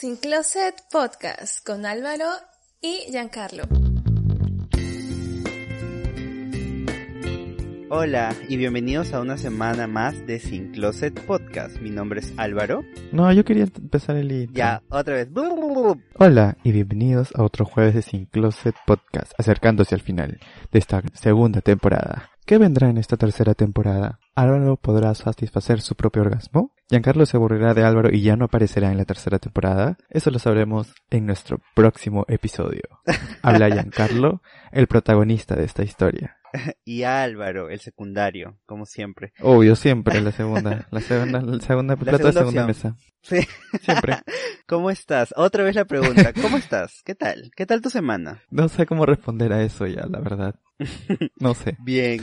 Sin Closet Podcast con Álvaro y Giancarlo. Hola y bienvenidos a una semana más de Sin Closet Podcast. Mi nombre es Álvaro. No, yo quería empezar el intro. Ya, otra vez. Hola y bienvenidos a otro jueves de Sin Closet Podcast, acercándose al final de esta segunda temporada. ¿Qué vendrá en esta tercera temporada? ¿Álvaro podrá satisfacer su propio orgasmo? ¿Giancarlo se aburrirá de Álvaro y ya no aparecerá en la tercera temporada? Eso lo sabremos en nuestro próximo episodio. Habla Giancarlo, el protagonista de esta historia. y Álvaro, el secundario, como siempre. Obvio, siempre la segunda. La segunda, la segunda, La segunda segunda mesa. Sí. Siempre. ¿Cómo estás? Otra vez la pregunta. ¿Cómo estás? ¿Qué tal? ¿Qué tal tu semana? No sé cómo responder a eso ya, la verdad. No sé. Bien.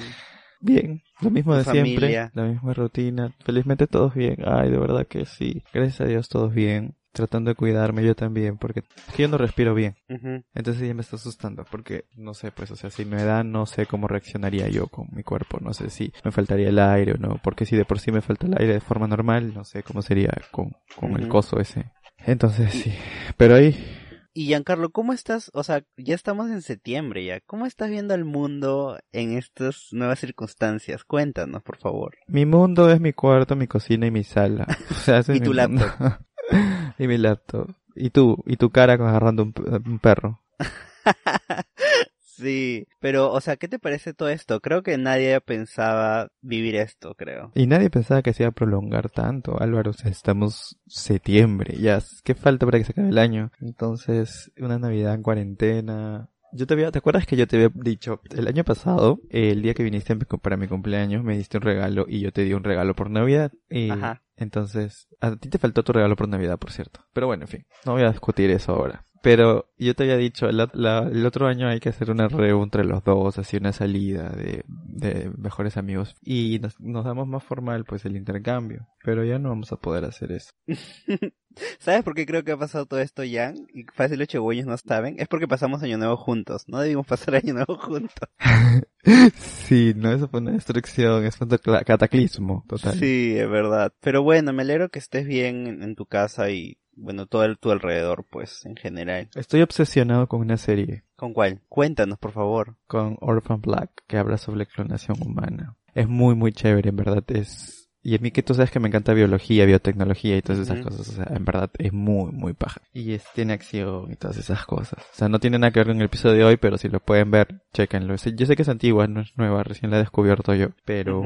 Bien, lo mismo ¿Tu de siempre, la misma rutina. Felizmente todos bien. Ay, de verdad que sí. Gracias a Dios todos bien. Tratando de cuidarme yo también, porque es que yo no respiro bien. Ujú. Entonces ya me está asustando, porque no sé, pues, o sea, si me da, no sé cómo reaccionaría yo con mi cuerpo. No sé si me faltaría el aire o no, porque si de por sí me falta el aire de forma normal, no sé cómo sería con, con el coso ese. Entonces sí. Pero ahí, Y Giancarlo, ¿cómo estás? O sea, ya estamos en septiembre ya. ¿Cómo estás viendo al mundo en estas nuevas circunstancias? Cuéntanos, por favor. mi mundo es mi cuarto, mi cocina y mi sala. O sea, Y tu laptop. y mi laptop. Y tú, y tu cara agarrando un, un perro. Sí, pero, o sea, ¿qué te parece todo esto? Creo que nadie pensaba vivir esto, creo. Y nadie pensaba que se iba a prolongar tanto, Álvaro. O sea, estamos septiembre, ya. ¿Qué falta para que se acabe el año? Entonces, una Navidad en cuarentena. Yo te había, ¿te acuerdas que yo te había dicho el año pasado, el día que viniste a mi cu- para mi cumpleaños, me diste un regalo y yo te di un regalo por Navidad? Y Ajá. entonces, a ti te faltó tu regalo por Navidad, por cierto. Pero bueno, en fin, no voy a discutir eso ahora. Pero yo te había dicho, el, ot- la- el otro año hay que hacer una reunión entre los dos, así una salida de, de mejores amigos. Y nos, nos damos más formal, pues, el intercambio. Pero ya no vamos a poder hacer eso. ¿Sabes por qué creo que ha pasado todo esto, Jan? Y fácil los chihuahueños no saben. Es porque pasamos Año Nuevo juntos. No debimos pasar Año Nuevo juntos. sí, no, eso fue una destrucción, es un cataclismo total. Sí, es verdad. Pero bueno, me alegro que estés bien en, en tu casa y, bueno, todo el, tu alrededor, pues, en general. Estoy obsesionado con una serie, ¿Con cuál? Cuéntanos, por favor. con Orphan Black, que habla sobre clonación humana. Es muy, muy chévere, en verdad, es... Y a mí que tú sabes que me encanta biología, biotecnología y todas esas cosas, o sea, en verdad es muy, muy paja. Y es, tiene acción y todas esas cosas. O sea, no tiene nada que ver con el episodio de hoy, pero si lo pueden ver, chéquenlo. Sí, Yo sé que es antigua, no es nueva, recién la he descubierto yo, pero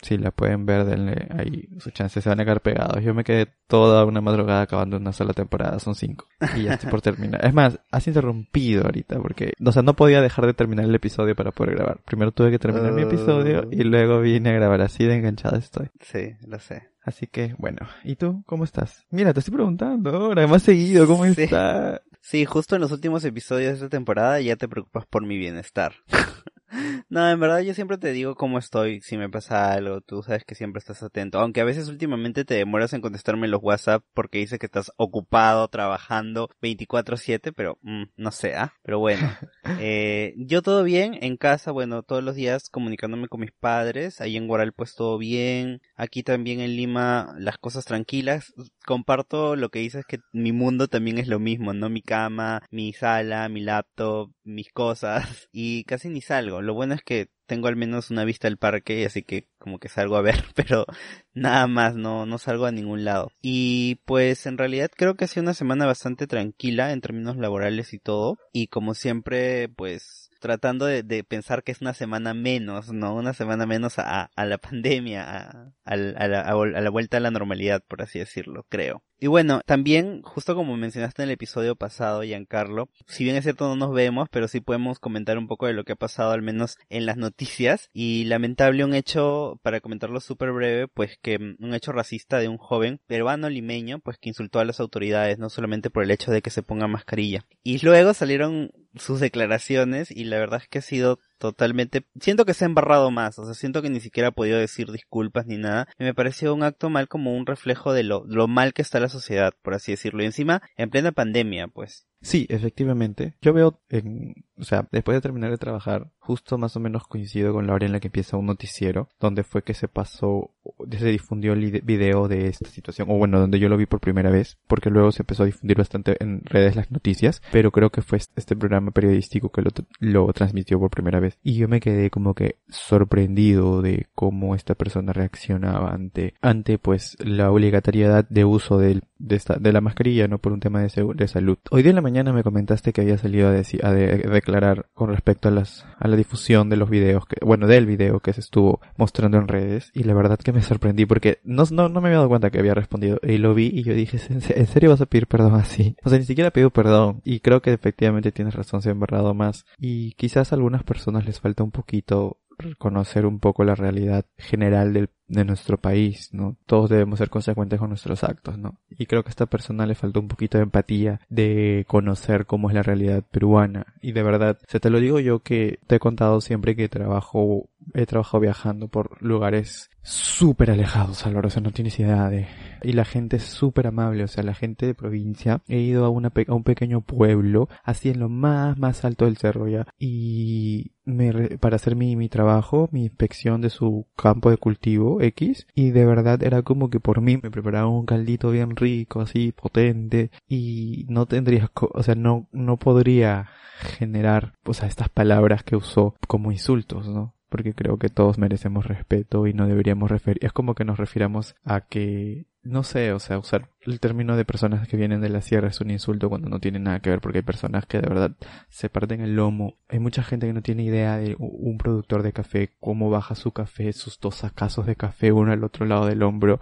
si la pueden ver, denle ahí sus chances, se van a quedar pegados. Yo me quedé toda una madrugada acabando una sola temporada, son cinco. Y ya estoy por terminar. Es más, has interrumpido ahorita porque, o sea, no podía dejar de terminar el episodio para poder grabar. Primero tuve que terminar mi episodio Oh. y luego vine a grabar. Así de enganchada estoy. Sí, lo sé. Así que, bueno. ¿Y tú? ¿Cómo estás? Mira, te estoy preguntando ahora, más seguido, ¿cómo Sí. estás? Sí, justo en los últimos episodios de esta temporada ya te preocupas por mi bienestar. no, en verdad yo siempre te digo cómo estoy, si me pasa algo, tú sabes que siempre estás atento. Aunque a veces últimamente te demoras en contestarme los WhatsApp porque dice que estás ocupado, trabajando 24/7, pero mm, no sé, ¿ah? Pero bueno, eh, yo todo bien, en casa, bueno, todos los días comunicándome con mis padres, ahí en Guaral pues todo bien, aquí también en Lima las cosas tranquilas, comparto lo que dices que mi mundo también es lo mismo, ¿no? Mi cama, mi sala, mi laptop, mis cosas y casi ni salgo. Lo bueno es que tengo al menos una vista al parque, así que como que salgo a ver, pero nada más, no, no salgo a ningún lado. Y pues en realidad creo que ha sido una semana bastante tranquila en términos laborales y todo. Y como siempre, pues tratando de, pensar que es una semana menos, ¿no? Una semana menos a, la pandemia, a, la, a la vuelta a la normalidad, por así decirlo, creo. Y bueno, también, justo como mencionaste en el episodio pasado, Giancarlo, si bien es cierto no nos vemos, pero sí podemos comentar un poco de lo que ha pasado al menos en las noticias. Y lamentable un hecho, para comentarlo súper breve, pues que mm, un hecho racista de un joven peruano limeño, pues que insultó a las autoridades, no solamente por el hecho de que se ponga mascarilla. Y luego salieron sus declaraciones y la verdad es que ha sido totalmente, siento que se ha embarrado más, o sea, siento que ni siquiera ha podido decir disculpas ni nada, y me pareció un acto mal como un reflejo de lo, lo mal que está la sociedad, por así decirlo, y encima, en plena pandemia, pues. Sí, efectivamente. Yo veo en, o sea, después de terminar de trabajar, justo más o menos coincido con la hora en la que empieza un noticiero, donde fue que se pasó, se difundió el video de esta situación, o bueno, donde yo lo vi por primera vez, porque luego se empezó a difundir bastante en redes las noticias, pero creo que fue este programa periodístico que lo, lo transmitió por primera vez. Y yo me quedé como que sorprendido de cómo esta persona reaccionaba ante, ante pues la obligatoriedad de uso del de, esta, de la mascarilla, no por un tema de, salud. Hoy día en la mañana me comentaste que había salido a, decir, a declarar con respecto a las a la difusión de los videos, que, bueno, del video que se estuvo mostrando en redes y la verdad que me sorprendí porque no, no, no me había dado cuenta que había respondido y lo vi y yo dije, ¿en serio vas a pedir perdón así? O sea, ni siquiera pido perdón y creo que efectivamente tienes razón, se ha embarrado más y quizás a algunas personas les falta un poquito reconocer un poco la realidad general del de nuestro país, ¿no? Todos debemos ser consecuentes con nuestros actos, ¿no? Y creo que a esta persona le faltó un poquito de empatía de conocer cómo es la realidad peruana. Y de verdad, se te lo digo yo que te he contado siempre que trabajo, he trabajado viajando por lugares súper alejados, Álvaro, o sea, no tienes idea de... Y la gente es súper amable, o sea, la gente de provincia. He ido a, un pequeño pueblo, así en lo más, más alto del cerro ya. Y me para hacer mi, mi trabajo, mi inspección de su campo de cultivo, X y de verdad era como que por mí me preparaba un caldito bien rico, así potente y no tendría, o sea, no, no podría generar, o sea, estas palabras que usó como insultos, ¿no? Porque creo que todos merecemos respeto y no deberíamos referir, es como que nos refiramos a que no sé, o sea, usar el término de personas que vienen de la sierra es un insulto cuando no tiene nada que ver porque hay personas que de verdad se parten el lomo. Hay mucha gente que no tiene idea de un productor de café, cómo baja su café, sus dos sacazos de café uno al otro lado del hombro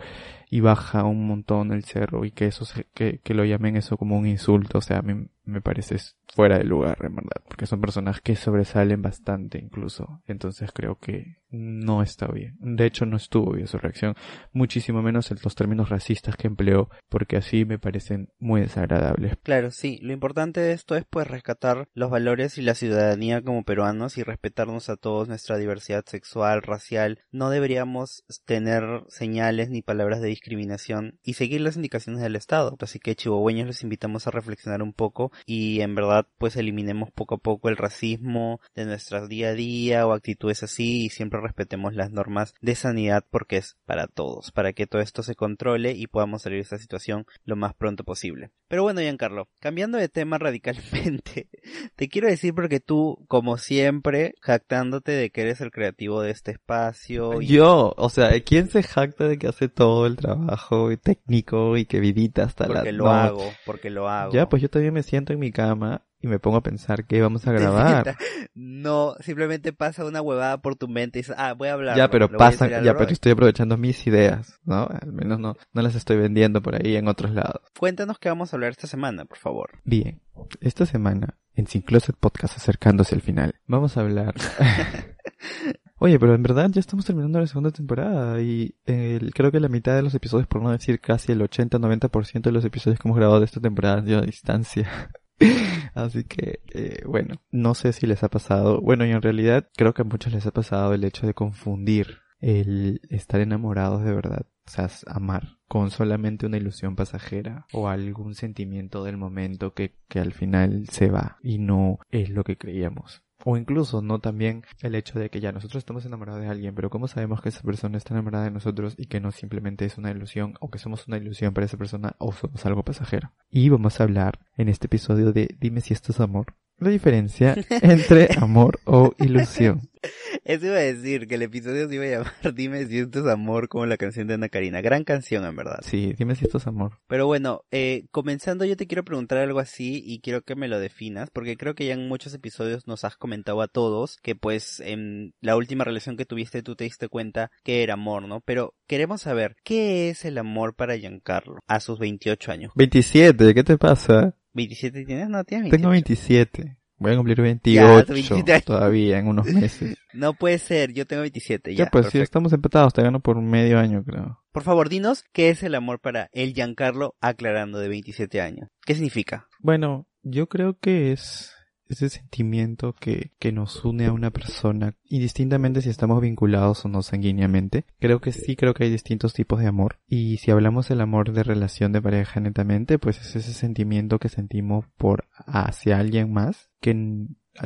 y baja un montón el cerro y que eso que, que lo llamen eso como un insulto, o sea, a mí me parece fuera de lugar, en verdad, porque son personas que sobresalen bastante incluso. Entonces creo que no está bien. De hecho, no estuvo bien su reacción, muchísimo menos en los términos racistas que empleó, porque así me parecen muy desagradables. Claro, sí, lo importante de esto es pues rescatar los valores y la ciudadanía como peruanos y respetarnos a todos nuestra diversidad sexual, racial. No deberíamos tener señales ni palabras de discriminación y seguir las indicaciones del Estado. Así que chihuahueños les invitamos a reflexionar un poco y en verdad pues eliminemos poco a poco el racismo de nuestro día a día o actitudes así y siempre respetemos las normas de sanidad porque es para todos, para que todo esto se controle y podamos salir de esta situación lo más pronto posible. Pero bueno, Giancarlo, cambiando de tema radicalmente, te quiero decir porque tú, como siempre, jactándote de que eres el creativo de este espacio. Yo, o sea, ¿quién se jacta de que hace todo el trabajo técnico y que vidita hasta la... Porque lo hago, porque lo hago. Ya, pues yo también me siento en mi cama y me pongo a pensar qué vamos a grabar. No, simplemente pasa una huevada por tu mente y dices, ah, voy a hablar. Ya, pero pasa, ya, pero estoy aprovechando mis ideas, ¿no? Al menos no, no las estoy vendiendo por ahí en otros lados. Cuéntanos qué vamos a hablar esta semana, por favor. Bien, esta semana, en Sin Closet Podcast, acercándose al final, vamos a hablar... Oye, pero en verdad ya estamos terminando la segunda temporada y creo que la mitad de los episodios, por no decir casi el 80-90% de los episodios que hemos grabado de esta temporada han sido a distancia. Así que, eh, bueno, no sé si les ha pasado. Bueno, y en realidad creo que a muchos les ha pasado el hecho de confundir el estar enamorados de verdad, o sea, amar, con solamente una ilusión pasajera o algún sentimiento del momento que, que al final se va y no es lo que creíamos. O incluso, ¿no? También el hecho de que ya nosotros estamos enamorados de alguien, pero ¿cómo sabemos que esa persona está enamorada de nosotros y que no simplemente es una ilusión o que somos una ilusión para esa persona o somos algo pasajero? Y vamos a hablar en este episodio de Dime si esto es amor. La diferencia entre amor o ilusión. Eso iba a decir, que el episodio se iba a llamar Dime si esto es amor, como la canción de Ana Karina. Gran canción, en verdad. Sí, dime si esto es amor. Pero bueno, eh, comenzando yo te quiero preguntar algo así y quiero que me lo definas, porque creo que ya en muchos episodios nos has comentado a todos que pues en la última relación que tuviste tú te diste cuenta que era amor, ¿no? Pero queremos saber, ¿qué es el amor para Giancarlo a sus 28 años? 27, ¿qué te pasa? ¿27 tienes? No, tienes 28. Tengo 27. Voy a cumplir 28 todavía en unos meses. No puede ser, yo tengo 27 ya. Ya, pues sí, estamos empatados, te gano por medio año, creo. Por favor, dinos qué es el amor para el Giancarlo aclarando de 27 años. ¿Qué significa? Bueno, yo creo que es ese sentimiento que, que nos une a una persona, indistintamente si estamos vinculados o no sanguíneamente. Creo que sí, creo que hay distintos tipos de amor. Y si hablamos del amor de relación de pareja netamente, pues es ese sentimiento que sentimos por hacia alguien más, que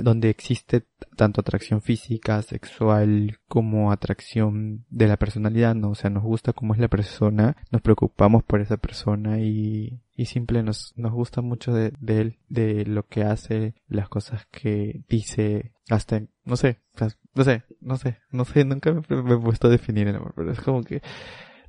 donde existe tanto atracción física, sexual, como atracción de la personalidad, ¿no? O sea, nos gusta cómo es la persona, nos preocupamos por esa persona y, y simple nos, nos gusta mucho de, de él, de lo que hace, las cosas que dice, hasta, no sé, no sé, no sé, no sé, nunca me, he puesto a definir el amor, pero es como que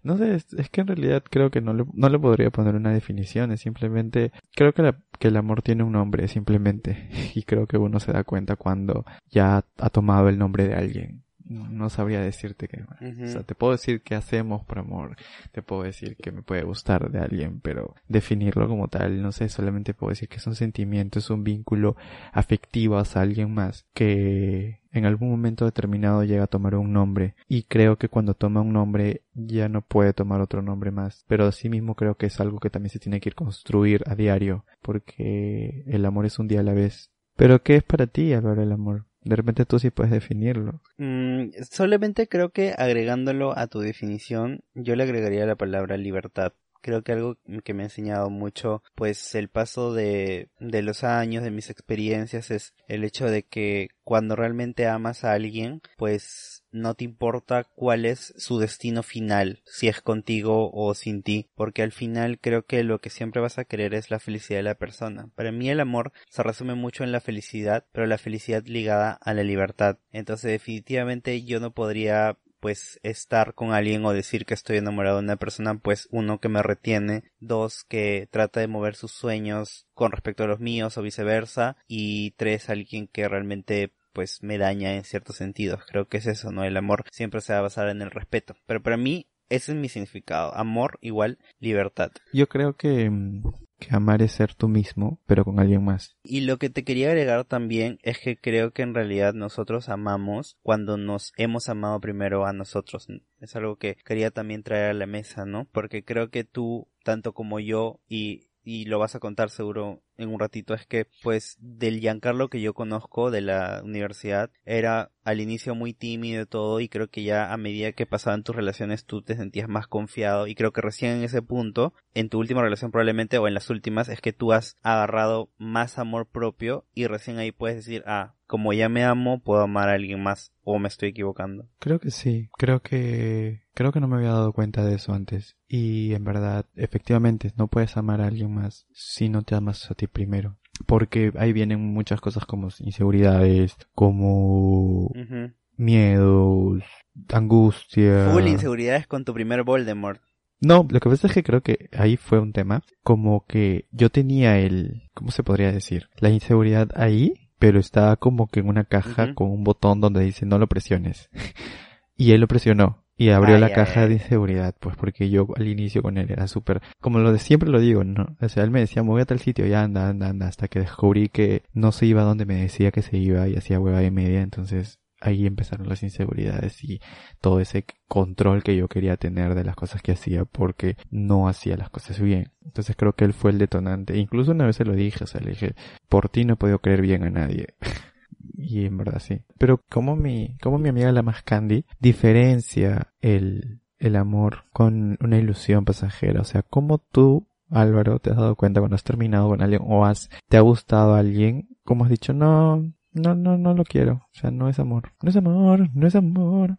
no sé, es, que en realidad creo que no le, no le podría poner una definición, es simplemente, creo que, la, que el amor tiene un nombre, simplemente, y creo que uno se da cuenta cuando ya ha tomado el nombre de alguien no sabría decirte que, o sea, te puedo decir qué hacemos por amor, te puedo decir que me puede gustar de alguien, pero definirlo como tal, no sé, solamente puedo decir que es un sentimiento, es un vínculo afectivo hacia alguien más que en algún momento determinado llega a tomar un nombre y creo que cuando toma un nombre ya no puede tomar otro nombre más, pero asimismo creo que es algo que también se tiene que ir construir a diario porque el amor es un día a la vez. Pero ¿qué es para ti, Álvaro, el amor? De repente tú sí puedes definirlo. Mm, solamente creo que agregándolo a tu definición, yo le agregaría la palabra libertad creo que algo que me ha enseñado mucho, pues el paso de, de los años, de mis experiencias, es el hecho de que cuando realmente amas a alguien, pues no te importa cuál es su destino final, si es contigo o sin ti, porque al final creo que lo que siempre vas a querer es la felicidad de la persona. Para mí el amor se resume mucho en la felicidad, pero la felicidad ligada a la libertad. Entonces definitivamente yo no podría pues estar con alguien o decir que estoy enamorado de una persona, pues uno que me retiene, dos que trata de mover sus sueños con respecto a los míos o viceversa, y tres alguien que realmente pues me daña en ciertos sentidos. Creo que es eso, ¿no? El amor siempre se va a basar en el respeto. Pero para mí ese es mi significado. Amor igual libertad. Yo creo que mm, que amar es ser tú mismo, pero con alguien más. Y lo que te quería agregar también es que creo que en realidad nosotros amamos cuando nos hemos amado primero a nosotros. Es algo que quería también traer a la mesa, ¿no? Porque creo que tú, tanto como yo, y, y lo vas a contar seguro en un ratito es que pues del Giancarlo que yo conozco de la universidad era al inicio muy tímido y todo y creo que ya a medida que pasaban tus relaciones tú te sentías más confiado y creo que recién en ese punto en tu última relación probablemente o en las últimas es que tú has agarrado más amor propio y recién ahí puedes decir ah como ya me amo puedo amar a alguien más o me estoy equivocando creo que sí creo que creo que no me había dado cuenta de eso antes y en verdad efectivamente no puedes amar a alguien más si no te amas a ti primero. Porque ahí vienen muchas cosas como inseguridades, como miedos, angustia. Full inseguridades con tu primer Voldemort. No, lo que pasa es que creo que ahí fue un tema como que yo tenía el, ¿cómo se podría decir? La inseguridad ahí, pero estaba como que en una caja con un botón donde dice no lo presiones. y él lo presionó. Y abrió la caja de inseguridad, pues porque yo al inicio con él era súper, como lo de siempre lo digo, ¿no? O sea, él me decía, voy a tal sitio, ya anda, anda, anda, hasta que descubrí que no se iba donde me decía que se iba y hacía hueva y media, entonces ahí empezaron las inseguridades y todo ese control que yo quería tener de las cosas que hacía porque no hacía las cosas bien. Entonces creo que él fue el detonante. Incluso una vez se lo dije, o sea, le dije, por ti no he podido creer bien a nadie. y en verdad sí. Pero como mi, como mi amiga la más Candy diferencia el, el amor con una ilusión pasajera. O sea, como tú, Álvaro, te has dado cuenta cuando has terminado con alguien o has, te ha gustado alguien, como has dicho, no, no, no, no lo quiero. O sea, no es amor. No es amor, no es amor.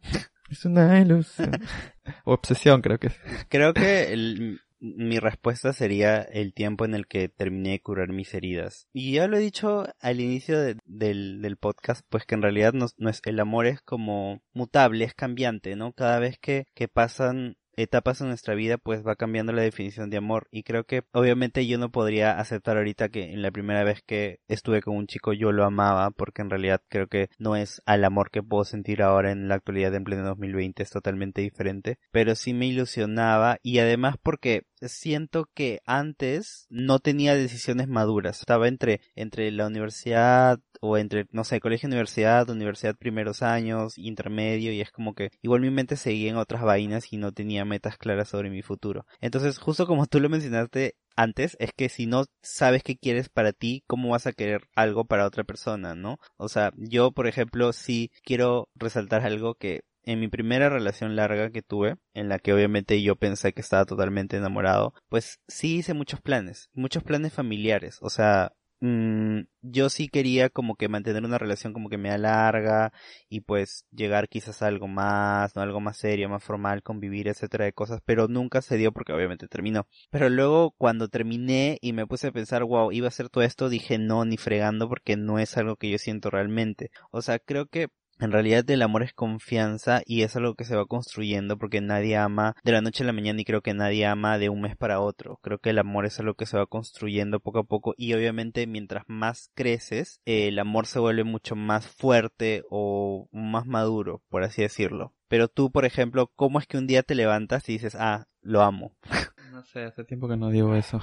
Es una ilusión. o obsesión, creo que es. Creo que el, mi respuesta sería el tiempo en el que terminé de curar mis heridas. Y ya lo he dicho al inicio del, del, podcast, pues que en realidad no, es, el amor es como mutable, es cambiante, ¿no? Cada vez que, que pasan etapas en nuestra vida pues va cambiando la definición de amor. Y creo que obviamente yo no podría aceptar ahorita que en la primera vez que estuve con un chico yo lo amaba porque en realidad creo que no es al amor que puedo sentir ahora en la actualidad en pleno 2020 es totalmente diferente. Pero sí me ilusionaba y además porque siento que antes no tenía decisiones maduras. Estaba entre, entre la universidad o entre, no sé, colegio, universidad, universidad primeros años, intermedio, y es como que igual mi mente seguía en otras vainas y no tenía metas claras sobre mi futuro. Entonces, justo como tú lo mencionaste antes, es que si no sabes qué quieres para ti, ¿cómo vas a querer algo para otra persona, no? O sea, yo, por ejemplo, sí quiero resaltar algo que en mi primera relación larga que tuve, en la que obviamente yo pensé que estaba totalmente enamorado, pues sí hice muchos planes, muchos planes familiares, o sea, mm, yo sí quería como que mantener una relación como que me larga y pues llegar quizás a algo más, no algo más serio, más formal, convivir, etcétera de cosas, pero nunca se dio porque obviamente terminó. Pero luego cuando terminé y me puse a pensar, wow, iba a hacer todo esto, dije no, ni fregando porque no es algo que yo siento realmente. O sea, creo que en realidad el amor es confianza y es algo que se va construyendo porque nadie ama de la noche a la mañana y creo que nadie ama de un mes para otro. Creo que el amor es algo que se va construyendo poco a poco y obviamente mientras más creces el amor se vuelve mucho más fuerte o más maduro, por así decirlo. Pero tú, por ejemplo, ¿cómo es que un día te levantas y dices, ah, lo amo? No sé, hace tiempo que no digo eso.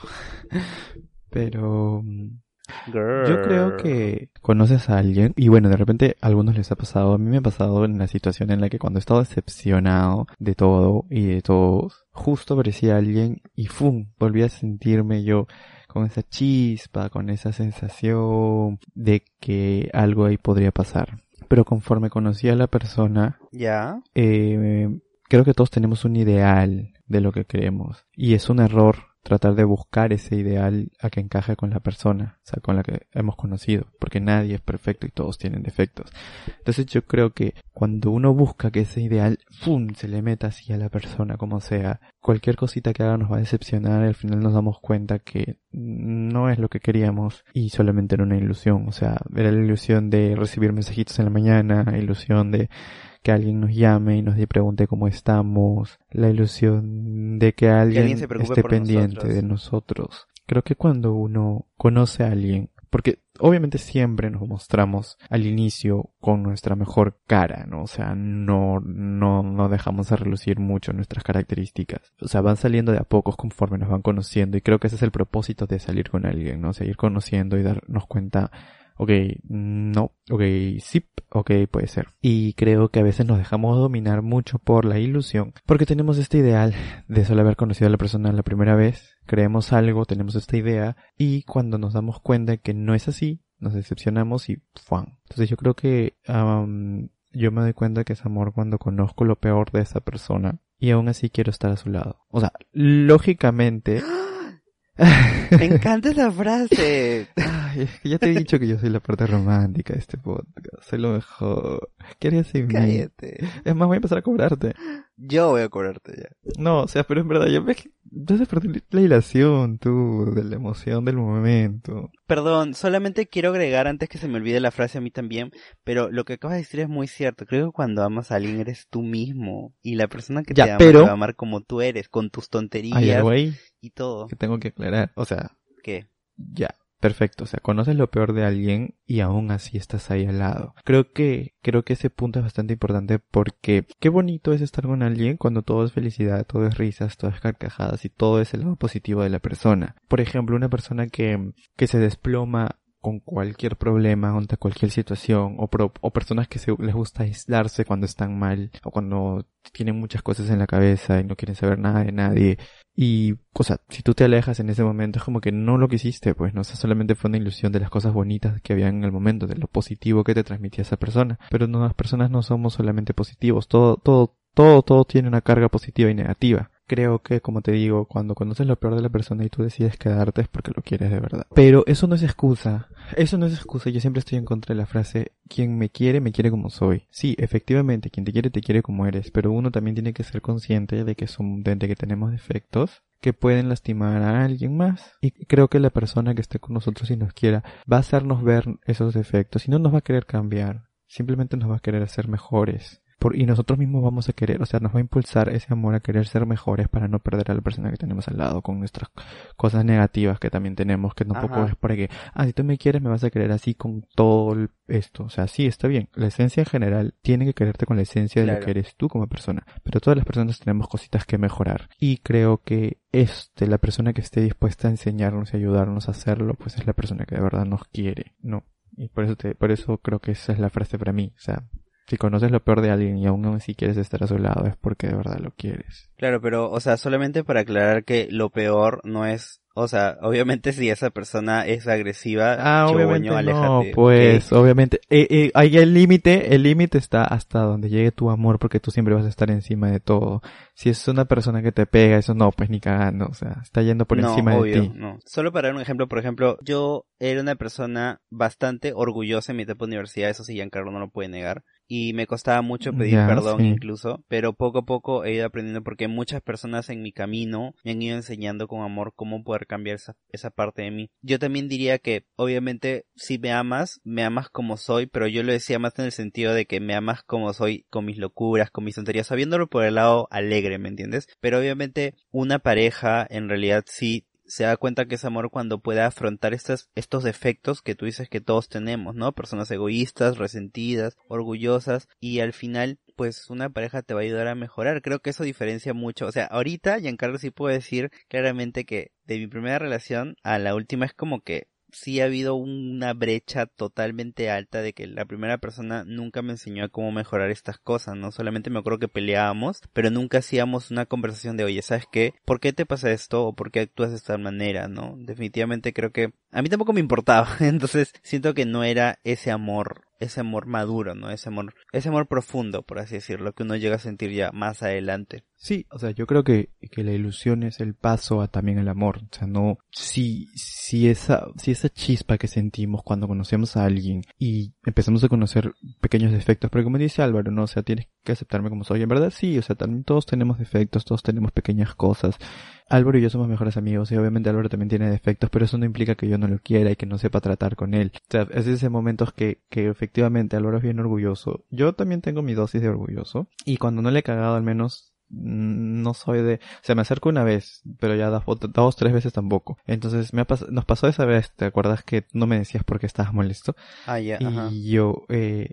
Pero yo creo que conoces a alguien y bueno, de repente a algunos les ha pasado, a mí me ha pasado en la situación en la que cuando he estado decepcionado de todo y de todos, justo aparecía alguien y ¡fum! volví a sentirme yo con esa chispa, con esa sensación de que algo ahí podría pasar. Pero conforme conocí a la persona, ya, eh, creo que todos tenemos un ideal de lo que queremos y es un error tratar de buscar ese ideal a que encaje con la persona, o sea, con la que hemos conocido, porque nadie es perfecto y todos tienen defectos. Entonces yo creo que cuando uno busca que ese ideal, ¡fum!, se le meta así a la persona como sea, cualquier cosita que haga nos va a decepcionar al final nos damos cuenta que no es lo que queríamos y solamente era una ilusión, o sea, era la ilusión de recibir mensajitos en la mañana, ilusión de que alguien nos llame y nos pregunte cómo estamos, la ilusión de que alguien, esté pendiente de nosotros. Creo que cuando uno conoce a alguien, porque obviamente siempre nos mostramos al inicio con nuestra mejor cara, ¿no? O sea, no, no, no dejamos a relucir mucho nuestras características. O sea, van saliendo de a pocos conforme nos van conociendo y creo que ese es el propósito de salir con alguien, ¿no? Seguir conociendo y darnos cuenta ok, no, ok, sí, ok, puede ser. Y creo que a veces nos dejamos dominar mucho por la ilusión, porque tenemos este ideal de solo haber conocido a la persona la primera vez, creemos algo, tenemos esta idea, y cuando nos damos cuenta que no es así, nos decepcionamos y ¡fuan! Entonces yo creo que yo me doy cuenta que es amor cuando conozco lo peor de esa persona y aún así quiero estar a su lado. O sea, lógicamente... Me encanta esa frase. Ay, ya te he dicho que yo soy la parte romántica de este podcast. Soy lo mejor. ¿Qué harías sin Cállate. Es más, voy a empezar a cobrarte. Yo voy a cobrarte ya. No, o sea, pero en verdad, yo me... Entonces perdí la hilación, tú, de la emoción del momento. Perdón, solamente quiero agregar antes que se me olvide la frase a mí también, pero lo que acabas de decir es muy cierto. Creo que cuando amas a alguien eres tú mismo. Y la persona que te ama te va a amar como tú eres, con tus tonterías y todo. Que tengo que aclarar. O sea... ¿Qué? Ya, Perfecto, o sea, conoces lo peor de alguien y aún así estás ahí al lado. Creo que, creo que ese punto es bastante importante porque qué bonito es estar con alguien cuando todo es felicidad, todo es risas, todo es carcajadas y todo es el lado positivo de la persona. Por ejemplo, una persona que, que se desploma con cualquier problema, ante cualquier situación, o, o personas que se, les gusta aislarse cuando están mal, o cuando tienen muchas cosas en la cabeza y no quieren saber nada de nadie. Y, o sea, si tú te alejas en ese momento es como que no lo quisiste, pues, no, o solamente fue una ilusión de las cosas bonitas que había en el momento, de lo positivo que te transmitía esa persona. Pero no, las personas no somos solamente positivos, todo, todo, todo, todo tiene una carga positiva y negativa creo que, como te digo, cuando conoces lo peor de la persona y tú decides quedarte es porque lo quieres de verdad. Pero eso no es excusa. Eso no es excusa. Yo siempre estoy en contra de la frase, quien me quiere, me quiere como soy. Sí, efectivamente, quien te quiere, te quiere como eres. Pero uno también tiene que ser consciente de que, son, de que tenemos defectos que pueden lastimar a alguien más. Y creo que la persona que esté con nosotros y nos quiera va a hacernos ver esos defectos y no nos va a querer cambiar. Simplemente nos va a querer hacer mejores y nosotros mismos vamos a querer, o sea, nos va a impulsar ese amor a querer ser mejores para no perder a la persona que tenemos al lado con nuestras cosas negativas que también tenemos, que tampoco es para que, ah, si tú me quieres me vas a querer así con todo esto, o sea, sí, está bien, la esencia en general tiene que quererte con la esencia de lo que eres tú como persona, pero todas las personas tenemos cositas que mejorar. Y creo que este, la persona que esté dispuesta a enseñarnos y ayudarnos a hacerlo, pues es la persona que de verdad nos quiere, ¿no? Y por eso te, por eso creo que esa es la frase para mí, o sea, si conoces lo peor de alguien y aún así quieres estar a su lado es porque de verdad lo quieres. Claro, pero, o sea, solamente para aclarar que lo peor no es O sea, obviamente si esa persona es agresiva, Ah, obviamente chihuahueño, no, pues, obviamente, eh, eh, ahí el límite, el límite está hasta donde llegue tu amor, porque tú siempre vas a estar encima de todo. Si es una persona que te pega, eso no, pues ni cagando, o sea, está yendo por no, encima obvio, de ti. no. Solo para dar un ejemplo, por ejemplo, yo era una persona bastante orgullosa en mi etapa de universidad, eso sí, Giancarlo no lo puede negar. Y me costaba mucho pedir perdón sí. incluso, pero poco a poco he ido aprendiendo porque muchas personas en mi camino me han ido enseñando con amor cómo poder cambiar esa, esa parte de mí. Yo también diría que, obviamente, si me amas, me amas como soy, pero yo lo decía más en el sentido de que me amas como soy, con mis locuras, con mis tonterías, sabiéndolo por el lado alegre, ¿me entiendes? Pero obviamente, una pareja en realidad sí se da cuenta que es amor cuando puede afrontar estos, estos defectos que tú dices que todos tenemos, ¿no? Personas egoístas, resentidas, orgullosas, y al final, pues una pareja te va a ayudar a mejorar. Creo que eso diferencia mucho. O sea, ahorita, Giancarlo sí puedo decir claramente que de mi primera relación a la última es como que sí ha habido una brecha totalmente alta de que la primera persona nunca me enseñó a cómo mejorar estas cosas, ¿no? Solamente me acuerdo que peleábamos, pero nunca hacíamos una conversación de, oye, ¿sabes qué? ¿Por qué te pasa esto? ¿O por qué actúas de esta manera? ¿No? Definitivamente creo que a mí tampoco me importaba, entonces siento que no era ese amor ese amor maduro, ¿no? Ese amor, ese amor profundo, por así decirlo, que uno llega a sentir ya más adelante. Sí, o sea, yo creo que, que la ilusión es el paso a también el amor. O sea, no, si, si esa, si esa chispa que sentimos cuando conocemos a alguien y empezamos a conocer pequeños defectos, pero como dice Álvaro, no, o sea, tienes que aceptarme como soy. En verdad sí, o sea, también todos tenemos defectos, todos tenemos pequeñas cosas. Álvaro y yo somos mejores amigos y obviamente Álvaro también tiene defectos, pero eso no implica que yo no lo quiera y que no sepa tratar con él. O sea, es ese momentos que, que efectivamente Álvaro es bien orgulloso. Yo también tengo mi dosis de orgulloso y cuando no le he cagado al menos mm, no soy de, o sea, me acerco una vez, pero ya dos, tres veces tampoco. Entonces me ha pas- nos pasó esa vez, ¿te acuerdas que no me decías por qué estabas molesto? Ah, ya, ajá. Y yo, eh,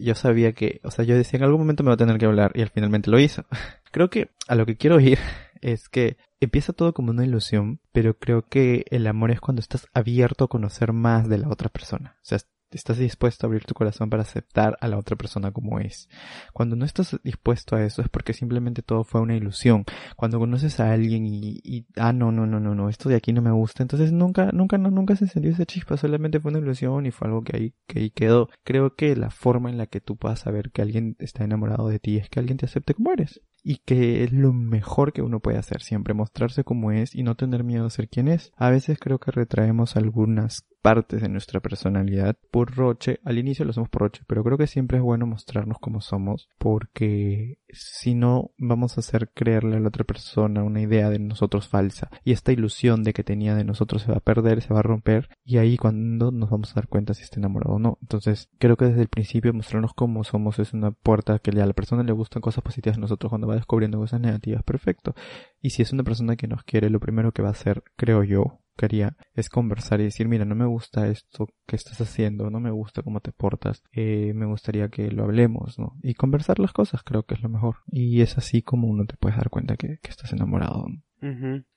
yo sabía que, o sea, yo decía en algún momento me va a tener que hablar y al finalmente lo hizo. creo que a lo que quiero ir es que empieza todo como una ilusión, pero creo que el amor es cuando estás abierto a conocer más de la otra persona. O sea, estás dispuesto a abrir tu corazón para aceptar a la otra persona como es. Cuando no estás dispuesto a eso es porque simplemente todo fue una ilusión. Cuando conoces a alguien y, y ah, no, no, no, no, no, esto de aquí no me gusta, entonces nunca, nunca, no, nunca se encendió esa chispa, solamente fue una ilusión y fue algo que ahí, que ahí quedó. Creo que la forma en la que tú puedas saber que alguien está enamorado de ti es que alguien te acepte como eres. Y que es lo mejor que uno puede hacer siempre, mostrarse como es y no tener miedo a ser quien es. A veces creo que retraemos algunas partes de nuestra personalidad por roche. Al inicio lo hacemos por roche, pero creo que siempre es bueno mostrarnos como somos porque si no vamos a hacer creerle a la otra persona una idea de nosotros falsa y esta ilusión de que tenía de nosotros se va a perder, se va a romper y ahí cuando nos vamos a dar cuenta si está enamorado o no. Entonces creo que desde el principio mostrarnos como somos es una puerta que a la persona le gustan cosas positivas de nosotros cuando va descubriendo cosas negativas, perfecto. Y si es una persona que nos quiere, lo primero que va a hacer, creo yo, que haría es conversar y decir, mira, no me gusta esto que estás haciendo, no me gusta cómo te portas, eh, me gustaría que lo hablemos, ¿no? Y conversar las cosas creo que es lo mejor. Y es así como uno te puedes dar cuenta que, que estás enamorado. ¿no?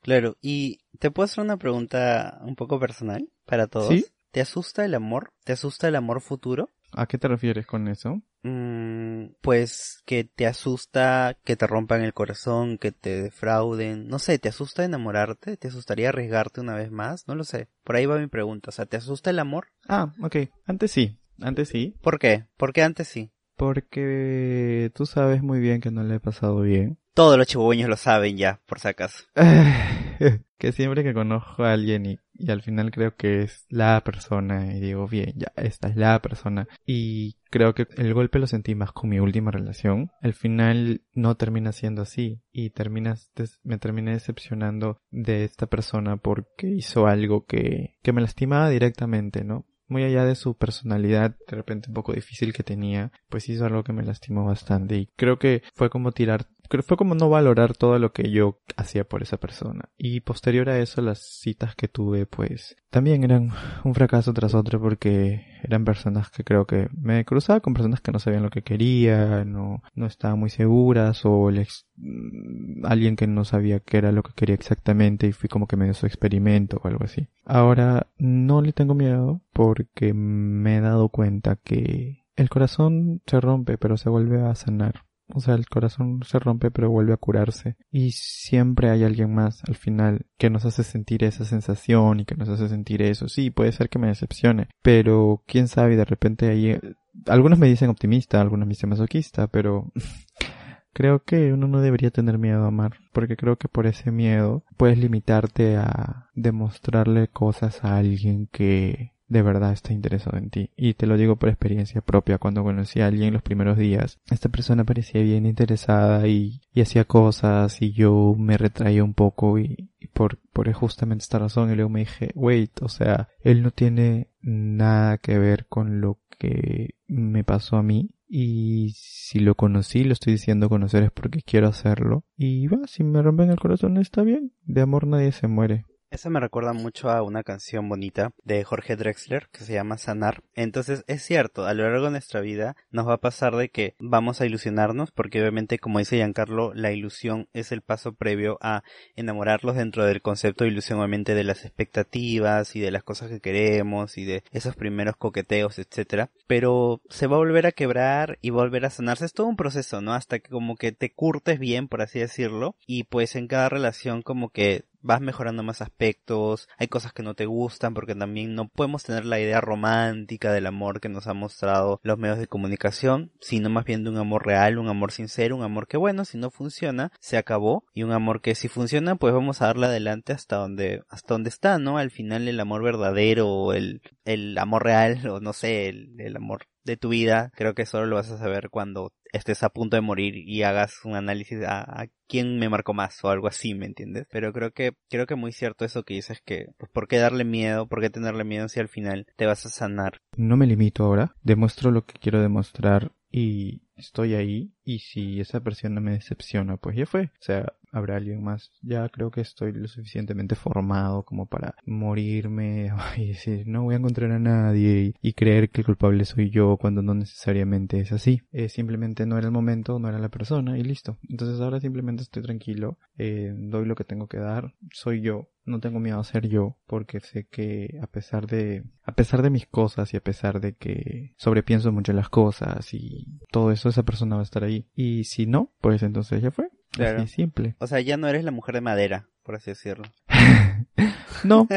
Claro, y te puedo hacer una pregunta un poco personal para todos. ¿Sí? ¿Te asusta el amor? ¿Te asusta el amor futuro? ¿A qué te refieres con eso? Mm, pues que te asusta que te rompan el corazón, que te defrauden, no sé, ¿te asusta enamorarte? ¿Te asustaría arriesgarte una vez más? No lo sé. Por ahí va mi pregunta, o sea, ¿te asusta el amor? Ah, ok. Antes sí. Antes sí. ¿Por qué? Porque antes sí. Porque tú sabes muy bien que no le he pasado bien. Todos los chihuahueños lo saben ya, por si acaso. que siempre que conozco a alguien y, y al final creo que es la persona y digo, bien, ya, esta es la persona. Y creo que el golpe lo sentí más con mi última relación. Al final no termina siendo así y terminas, me terminé decepcionando de esta persona porque hizo algo que, que me lastimaba directamente, ¿no? Muy allá de su personalidad, de repente un poco difícil que tenía, pues hizo algo que me lastimó bastante y creo que fue como tirar creo fue como no valorar todo lo que yo hacía por esa persona. Y posterior a eso, las citas que tuve, pues, también eran un fracaso tras otro porque eran personas que creo que me cruzaba con personas que no sabían lo que quería, no, no estaban muy seguras o el ex- mm, alguien que no sabía qué era lo que quería exactamente y fui como que me dio su experimento o algo así. Ahora no le tengo miedo porque me he dado cuenta que el corazón se rompe pero se vuelve a sanar o sea, el corazón se rompe pero vuelve a curarse. Y siempre hay alguien más al final que nos hace sentir esa sensación y que nos hace sentir eso. Sí, puede ser que me decepcione, pero quién sabe, de repente ahí... Eh, algunos me dicen optimista, algunos me dicen masoquista, pero creo que uno no debería tener miedo a amar, porque creo que por ese miedo puedes limitarte a demostrarle cosas a alguien que de verdad está interesado en ti. Y te lo digo por experiencia propia. Cuando conocí a alguien los primeros días, esta persona parecía bien interesada y, hacía cosas y yo me retraía un poco y, por, por justamente esta razón y luego me dije, wait, o sea, él no tiene nada que ver con lo que me pasó a mí y si lo conocí, lo estoy diciendo conocer es porque quiero hacerlo. Y va, si me rompen el corazón está bien. De amor nadie se muere. Eso me recuerda mucho a una canción bonita de Jorge Drexler que se llama Sanar. Entonces es cierto, a lo largo de nuestra vida nos va a pasar de que vamos a ilusionarnos porque obviamente como dice Giancarlo, la ilusión es el paso previo a enamorarlos dentro del concepto de ilusión obviamente de las expectativas y de las cosas que queremos y de esos primeros coqueteos, etcétera. Pero se va a volver a quebrar y volver a sanarse. Es todo un proceso, ¿no? Hasta que como que te curtes bien, por así decirlo, y pues en cada relación como que vas mejorando más aspectos, hay cosas que no te gustan porque también no podemos tener la idea romántica del amor que nos han mostrado los medios de comunicación, sino más bien de un amor real, un amor sincero, un amor que bueno, si no funciona, se acabó y un amor que si funciona, pues vamos a darle adelante hasta donde hasta donde está, ¿no? Al final el amor verdadero el el amor real o no sé, el, el amor de tu vida, creo que solo lo vas a saber cuando estés a punto de morir y hagas un análisis a, quién me marcó más o algo así, ¿me entiendes? Pero creo que, creo que muy cierto eso que dices que, pues, ¿por qué darle miedo? ¿Por qué tenerle miedo si al final te vas a sanar? No me limito ahora, demuestro lo que quiero demostrar y estoy ahí y si esa persona me decepciona, pues ya fue. O sea, habrá alguien más. Ya creo que estoy lo suficientemente formado como para morirme y decir, no voy a encontrar a nadie y, creer que el culpable soy yo cuando no necesariamente es así. Eh, simplemente no era el momento, no era la persona y listo. Entonces ahora simplemente estoy tranquilo, eh, doy lo que tengo que dar, soy yo. No tengo miedo a ser yo porque sé que a pesar de a pesar de mis cosas y a pesar de que sobrepienso mucho las cosas y todo eso esa persona va a estar ahí y si no pues entonces ya fue Claro. Así simple. O sea, ya no eres la mujer de madera, por así decirlo. no,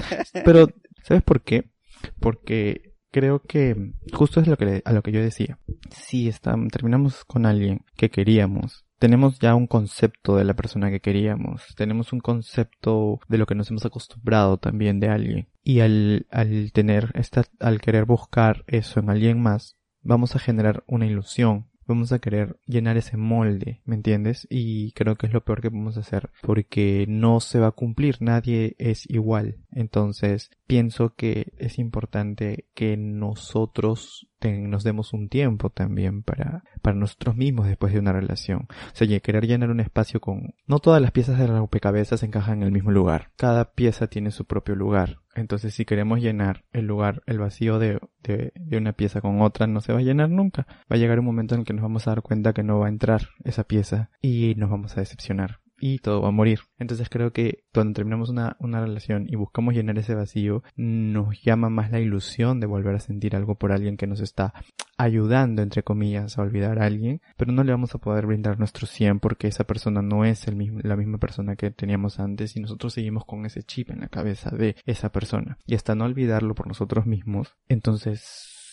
pero ¿sabes por qué? Porque creo que justo es lo que a lo que yo decía. Si estamos, terminamos con alguien que queríamos, tenemos ya un concepto de la persona que queríamos, tenemos un concepto de lo que nos hemos acostumbrado también de alguien. Y al, al tener esta, al querer buscar eso en alguien más, vamos a generar una ilusión vamos a querer llenar ese molde, ¿me entiendes? Y creo que es lo peor que podemos hacer porque no se va a cumplir, nadie es igual. Entonces, pienso que es importante que nosotros nos demos un tiempo también para, para nosotros mismos después de una relación. O sea, querer llenar un espacio con... No todas las piezas de la rompecabezas encajan en el mismo lugar. Cada pieza tiene su propio lugar. Entonces, si queremos llenar el lugar, el vacío de, de, de una pieza con otra, no se va a llenar nunca. Va a llegar un momento en el que nos vamos a dar cuenta que no va a entrar esa pieza y nos vamos a decepcionar y todo va a morir. Entonces creo que cuando terminamos una, una relación y buscamos llenar ese vacío, nos llama más la ilusión de volver a sentir algo por alguien que nos está ayudando, entre comillas, a olvidar a alguien, pero no le vamos a poder brindar nuestro 100 porque esa persona no es el mismo, la misma persona que teníamos antes y nosotros seguimos con ese chip en la cabeza de esa persona. Y hasta no olvidarlo por nosotros mismos, entonces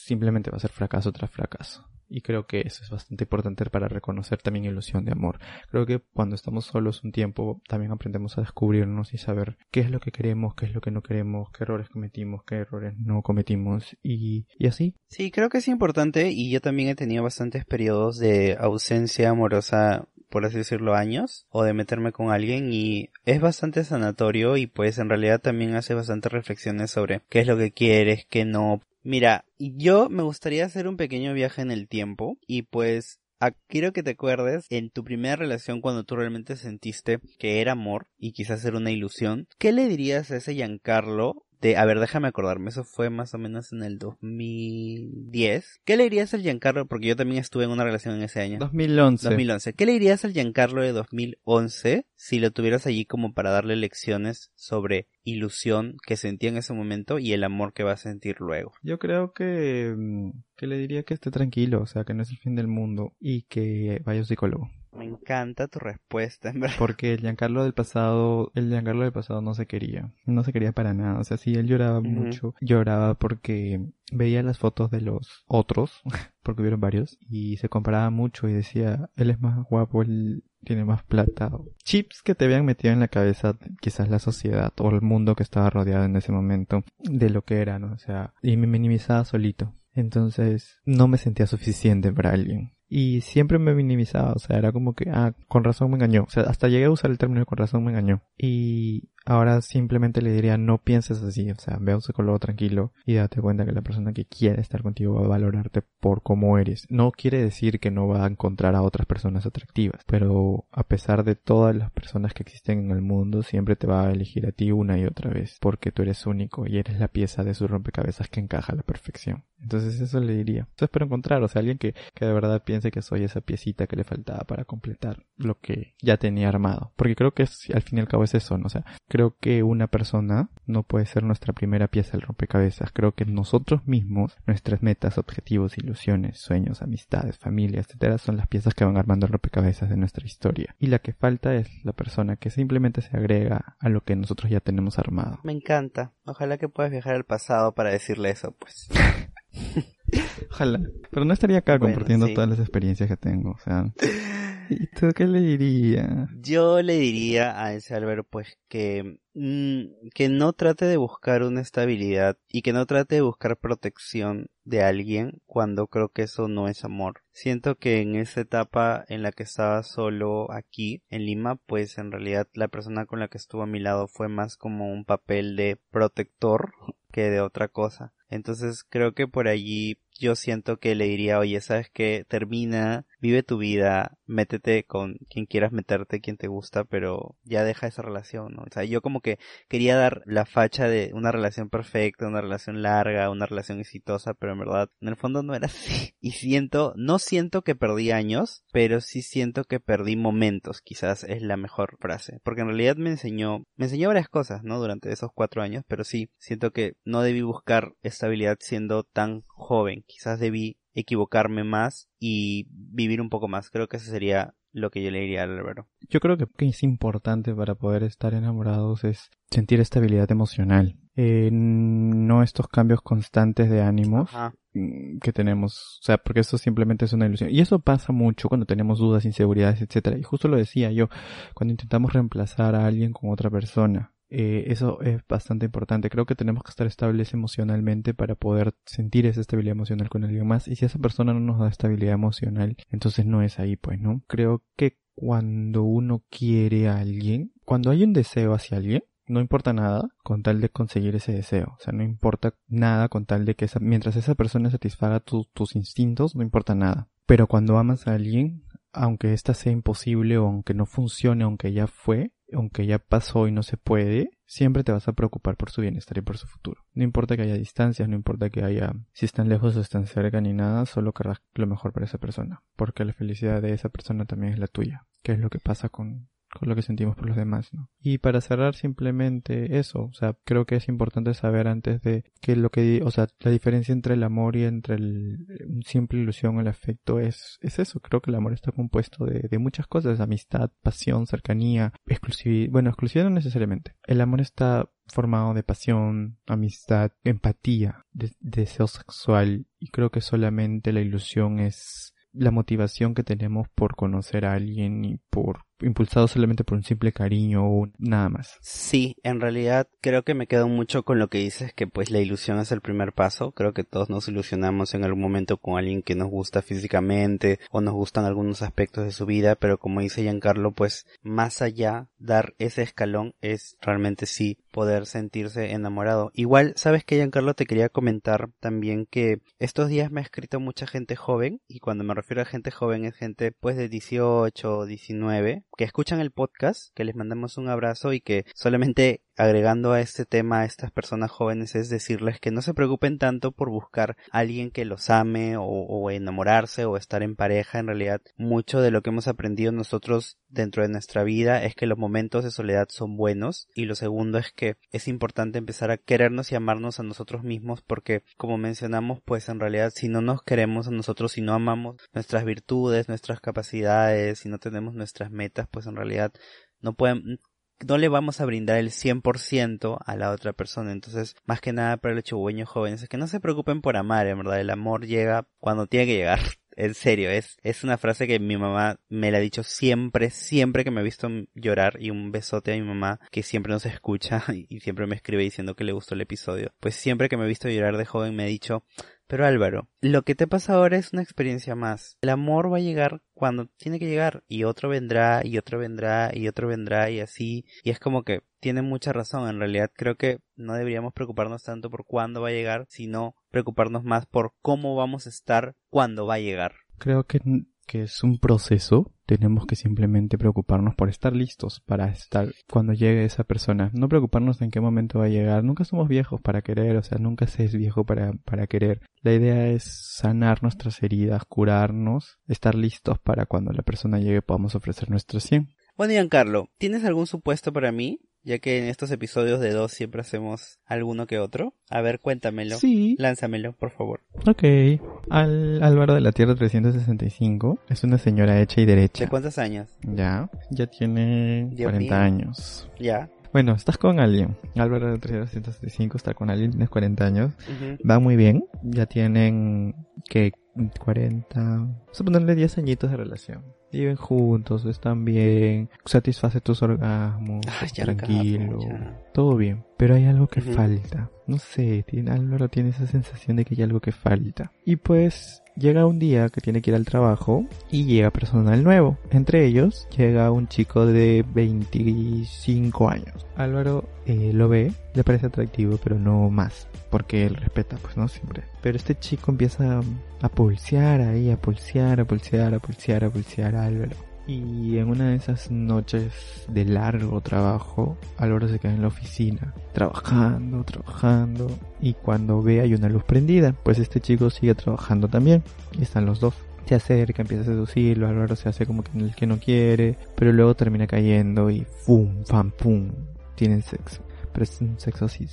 simplemente va a ser fracaso tras fracaso. Y creo que eso es bastante importante para reconocer también ilusión de amor. Creo que cuando estamos solos un tiempo también aprendemos a descubrirnos y saber qué es lo que queremos, qué es lo que no queremos, qué errores cometimos, qué errores no cometimos y, y así. Sí, creo que es importante y yo también he tenido bastantes periodos de ausencia amorosa por así decirlo, años o de meterme con alguien y es bastante sanatorio y pues en realidad también hace bastantes reflexiones sobre qué es lo que quieres, qué no, Mira, yo me gustaría hacer un pequeño viaje en el tiempo y pues quiero que te acuerdes en tu primera relación cuando tú realmente sentiste que era amor y quizás era una ilusión. ¿Qué le dirías a ese Giancarlo de, a ver, déjame acordarme, eso fue más o menos en el 2010. ¿Qué le dirías al Giancarlo? Porque yo también estuve en una relación en ese año. 2011. 2011. ¿Qué le dirías al Giancarlo de 2011 si lo tuvieras allí como para darle lecciones sobre ilusión que sentía en ese momento y el amor que va a sentir luego? Yo creo que, mm, que le diría que esté tranquilo, o sea, que no es el fin del mundo y que vaya a un psicólogo. Me encanta tu respuesta, en verdad. Porque el Giancarlo del pasado, el Giancarlo del pasado no se quería. No se quería para nada. O sea, sí, él lloraba mucho. Lloraba porque veía las fotos de los otros, porque hubieron varios, y se comparaba mucho y decía, él es más guapo, él tiene más plata. Chips que te habían metido en la cabeza quizás la sociedad o el mundo que estaba rodeado en ese momento de lo que era, ¿no? O sea, y me minimizaba solito. Entonces, no me sentía suficiente para alguien. Y siempre me minimizaba, o sea, era como que, ah, con razón me engañó. O sea, hasta llegué a usar el término con razón me engañó. Y ahora simplemente le diría, no pienses así, o sea, ve a un psicólogo tranquilo y date cuenta que la persona que quiere estar contigo va a valorarte por cómo eres. No quiere decir que no va a encontrar a otras personas atractivas, pero a pesar de todas las personas que existen en el mundo, siempre te va a elegir a ti una y otra vez, porque tú eres único y eres la pieza de su rompecabezas que encaja a la perfección. Entonces eso le diría. Eso espero encontrar, o sea, alguien que, que de verdad piense que soy esa piecita que le faltaba para completar lo que ya tenía armado. Porque creo que es, al fin y al cabo es eso, ¿no? O sea, que una persona no puede ser nuestra primera pieza del rompecabezas. Creo que nosotros mismos, nuestras metas, objetivos, ilusiones, sueños, amistades, familia, etcétera, son las piezas que van armando el rompecabezas de nuestra historia. Y la que falta es la persona que simplemente se agrega a lo que nosotros ya tenemos armado. Me encanta. Ojalá que puedas viajar al pasado para decirle eso, pues. Ojalá. Pero no estaría acá Bueno, compartiendo sí. todas las experiencias que tengo. O sea. ¿Y tú qué le dirías? Yo le diría a ese Álvaro pues que mm, que no trate de buscar una estabilidad y que no trate de buscar protección de alguien cuando creo que eso no es amor. Siento que en esa etapa en la que estaba solo aquí en Lima, pues en realidad la persona con la que estuvo a mi lado fue más como un papel de protector que de otra cosa. Entonces creo que por allí yo siento que le diría, oye, sabes que termina, vive tu vida, métete con quien quieras meterte, quien te gusta, pero ya deja esa relación, ¿no? O sea, yo como que quería dar la facha de una relación perfecta, una relación larga, una relación exitosa, pero en verdad, en el fondo no era así. Y siento, no siento que perdí años, pero sí siento que perdí momentos, quizás es la mejor frase. Porque en realidad me enseñó, me enseñó varias cosas, ¿no? Durante esos cuatro años, pero sí, siento que no debí buscar estabilidad siendo tan joven. Quizás debí equivocarme más y vivir un poco más. Creo que eso sería lo que yo le diría al Álvaro. Yo creo que lo que es importante para poder estar enamorados es sentir estabilidad emocional. Eh, no estos cambios constantes de ánimos Ajá. mm, que tenemos. O sea, porque eso simplemente es una ilusión. Y eso pasa mucho cuando tenemos dudas, inseguridades, etcétera. Y justo lo decía yo, cuando intentamos reemplazar a alguien con otra persona. Eh, eso es bastante importante. Creo que tenemos que estar estables emocionalmente para poder sentir esa estabilidad emocional con alguien más. Y si esa persona no nos da estabilidad emocional, entonces no es ahí, pues, ¿no? Creo que cuando uno quiere a alguien, cuando hay un deseo hacia alguien, no importa nada con tal de conseguir ese deseo. O sea, no importa nada con tal de que esa, mientras esa persona satisfaga tu- tus instintos, no importa nada. Pero cuando amas a alguien, aunque esta sea imposible o aunque no funcione, aunque ya fue, aunque ya pasó y no se puede, siempre te vas a preocupar por su bienestar y por su futuro. No importa que haya distancias, no importa que haya, si están lejos o están cerca ni nada, solo querrás lo mejor para esa persona. Porque la felicidad de esa persona también es la tuya. Que es lo que pasa con, con lo que sentimos por los demás, ¿no? Y para cerrar simplemente eso, o sea, creo que es importante saber antes de que lo que, o sea, la diferencia entre el amor y entre el, simple ilusión o el afecto es, es eso, creo que el amor está compuesto de, muchas cosas, amistad, pasión, cercanía, exclusividad, bueno, exclusividad no necesariamente, el amor está formado de pasión, amistad, empatía, de- deseo sexual y creo que solamente la ilusión es la motivación que tenemos por conocer a alguien y por impulsado solamente por un simple cariño o nada más. Sí, en realidad creo que me quedo mucho con lo que dices que pues la ilusión es el primer paso. Creo que todos nos ilusionamos en algún momento con alguien que nos gusta físicamente o nos gustan algunos aspectos de su vida, pero como dice Giancarlo, pues más allá dar ese escalón es realmente sí poder sentirse enamorado. Igual, sabes que Giancarlo te quería comentar también que estos días me ha escrito mucha gente joven y cuando me refiero a gente joven es gente pues de 18, 19 que escuchan el podcast, que les mandamos un abrazo y que solamente agregando a este tema a estas personas jóvenes es decirles que no se preocupen tanto por buscar a alguien que los ame o, o enamorarse o estar en pareja. En realidad, mucho de lo que hemos aprendido nosotros dentro de nuestra vida es que los momentos de soledad son buenos y lo segundo es que es importante empezar a querernos y amarnos a nosotros mismos porque como mencionamos pues en realidad si no nos queremos a nosotros si no amamos nuestras virtudes nuestras capacidades si no tenemos nuestras metas pues en realidad no pueden no le vamos a brindar el 100% a la otra persona. Entonces, más que nada para los chihuahueños jóvenes, es que no se preocupen por amar, en verdad. El amor llega cuando tiene que llegar. En serio, es, es una frase que mi mamá me la ha dicho siempre, siempre que me ha visto llorar y un besote a mi mamá que siempre nos escucha y siempre me escribe diciendo que le gustó el episodio. Pues siempre que me ha visto llorar de joven me ha dicho, pero Álvaro, lo que te pasa ahora es una experiencia más. El amor va a llegar cuando tiene que llegar y otro vendrá y otro vendrá y otro vendrá y así. Y es como que tiene mucha razón. En realidad creo que no deberíamos preocuparnos tanto por cuándo va a llegar, sino preocuparnos más por cómo vamos a estar cuando va a llegar. Creo que que es un proceso, tenemos que simplemente preocuparnos por estar listos para estar cuando llegue esa persona. No preocuparnos en qué momento va a llegar. Nunca somos viejos para querer, o sea, nunca se es viejo para, para querer. La idea es sanar nuestras heridas, curarnos, estar listos para cuando la persona llegue podamos ofrecer nuestro 100. Bueno, Giancarlo, ¿tienes algún supuesto para mí? Ya que en estos episodios de dos siempre hacemos alguno que otro. A ver, cuéntamelo. Sí. Lánzamelo, por favor. Ok. Al Álvaro de la Tierra 365 es una señora hecha y derecha. ¿De cuántos años? Ya, ya tiene 40 años. Ya. Bueno, estás con alguien. Álvaro de 365 está con alguien, tienes 40 años. Va muy bien. Ya tienen que 40, vamos a ponerle 10 añitos de relación. Viven juntos, están bien, satisface tus orgasmos, tranquilo, todo bien. Pero hay algo que falta. No sé, tiene, Álvaro tiene esa sensación de que hay algo que falta. Y pues llega un día que tiene que ir al trabajo y llega personal nuevo. Entre ellos llega un chico de 25 años. Álvaro eh, lo ve, le parece atractivo, pero no más, porque él respeta, pues no siempre. Pero este chico empieza a pulsear ahí, a pulsear, a pulsear, a pulsear, a pulsear a Álvaro. Y en una de esas noches de largo trabajo, Álvaro se queda en la oficina, trabajando, trabajando, y cuando ve hay una luz prendida, pues este chico sigue trabajando también, y están los dos. Se acerca, empieza a seducirlo, Álvaro se hace como que el que no quiere, pero luego termina cayendo y ¡fum! ¡pam! ¡pum! Tienen sexo. Pero es un sexo así